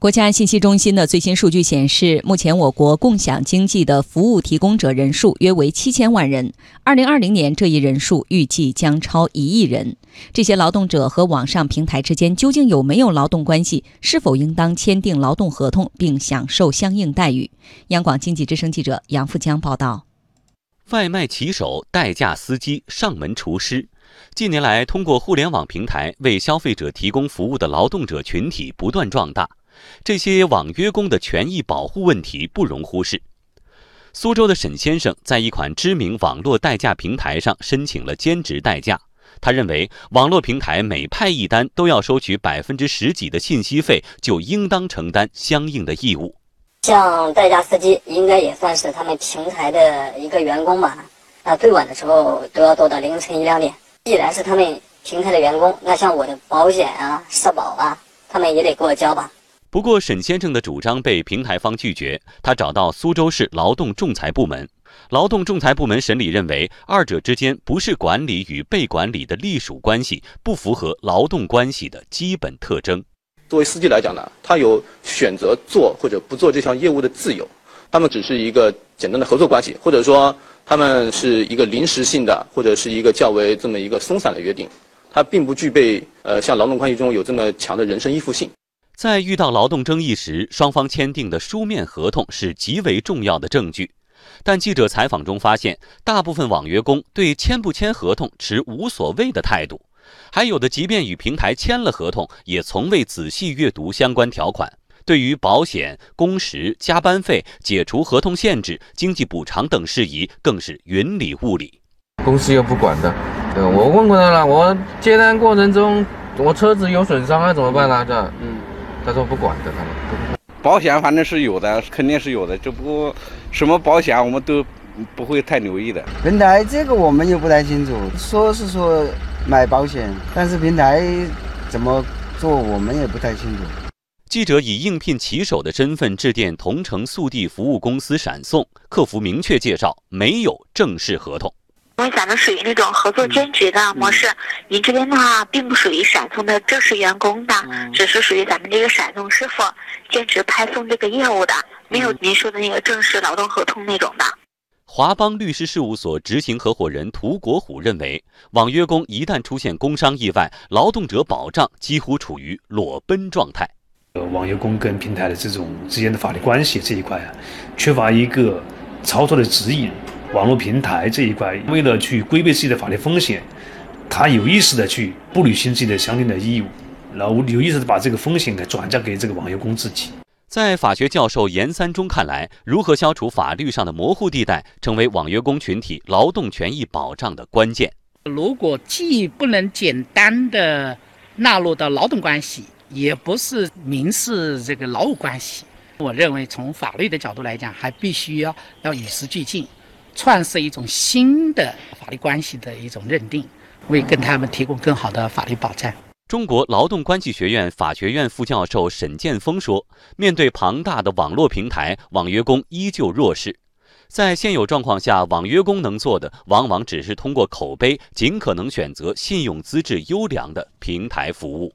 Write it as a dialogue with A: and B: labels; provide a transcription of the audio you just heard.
A: 国家信息中心的最新数据显示，目前我国共享经济的服务提供者人数约为七千万人。二零二零年，这一人数预计将超一亿人。这些劳动者和网上平台之间究竟有没有劳动关系？是否应当签订劳动合同并享受相应待遇？央广经济之声记者杨富江报道。
B: 外卖骑手、代驾司机、上门厨师，近年来通过互联网平台为消费者提供服务的劳动者群体不断壮大。这些网约工的权益保护问题不容忽视。苏州的沈先生在一款知名网络代驾平台上申请了兼职代驾。他认为，网络平台每派一单都要收取百分之十几的信息费，就应当承担相应的义务。
C: 像代驾司机，应该也算是他们平台的一个员工吧？那最晚的时候都要做到凌晨一两点。既然是他们平台的员工，那像我的保险啊、社保啊，他们也得给我交吧？
B: 不过，沈先生的主张被平台方拒绝。他找到苏州市劳动仲裁部门，劳动仲裁部门审理认为，二者之间不是管理与被管理的隶属关系，不符合劳动关系的基本特征。
D: 作为司机来讲呢，他有选择做或者不做这项业务的自由。他们只是一个简单的合作关系，或者说他们是一个临时性的，或者是一个较为这么一个松散的约定，它并不具备呃像劳动关系中有这么强的人身依附性。
B: 在遇到劳动争议时，双方签订的书面合同是极为重要的证据。但记者采访中发现，大部分网约工对签不签合同持无所谓的态度，还有的即便与平台签了合同，也从未仔细阅读相关条款。对于保险、工时、加班费、解除合同限制、经济补偿等事宜，更是云里雾里。
E: 公司又不管的，对我问过他了，我接单过程中我车子有损伤啊，怎么办呢？这，嗯。他说不管的，他们
F: 保险反正是有的，肯定是有的，只不过什么保险我们都不会太留意的。
G: 平台这个我们又不太清楚，说是说买保险，但是平台怎么做我们也不太清楚。
B: 记者以应聘骑手的身份致电同城速递服务公司闪送，客服明确介绍没有正式合同。
H: 因为咱们属于那种合作兼职的模式，您这边的话并不属于闪送的正式员工的，只是属于咱们这个闪送师傅兼职派送这个业务的，没有您说的那个正式劳动合同那种的。
B: 华邦律师事务所执行合伙人涂国虎认为，网约工一旦出现工伤意外，劳动者保障几乎处于裸奔状态。
I: 呃，网约工跟平台的这种之间的法律关系这一块啊，缺乏一个操作的指引。网络平台这一块，为了去规避自己的法律风险，他有意识的去不履行自己的相应的义务，然后有意识的把这个风险给转嫁给这个网约工自己。
B: 在法学教授严三中看来，如何消除法律上的模糊地带，成为网约工群体劳动权益保障的关键。
J: 如果既不能简单的纳入到劳动关系，也不是民事这个劳务关系，我认为从法律的角度来讲，还必须要要与时俱进。创设一种新的法律关系的一种认定，为跟他们提供更好的法律保障。
B: 中国劳动关系学院法学院副教授沈建峰说：“面对庞大的网络平台，网约工依旧弱势。在现有状况下，网约工能做的，往往只是通过口碑，尽可能选择信用资质优良的平台服务。”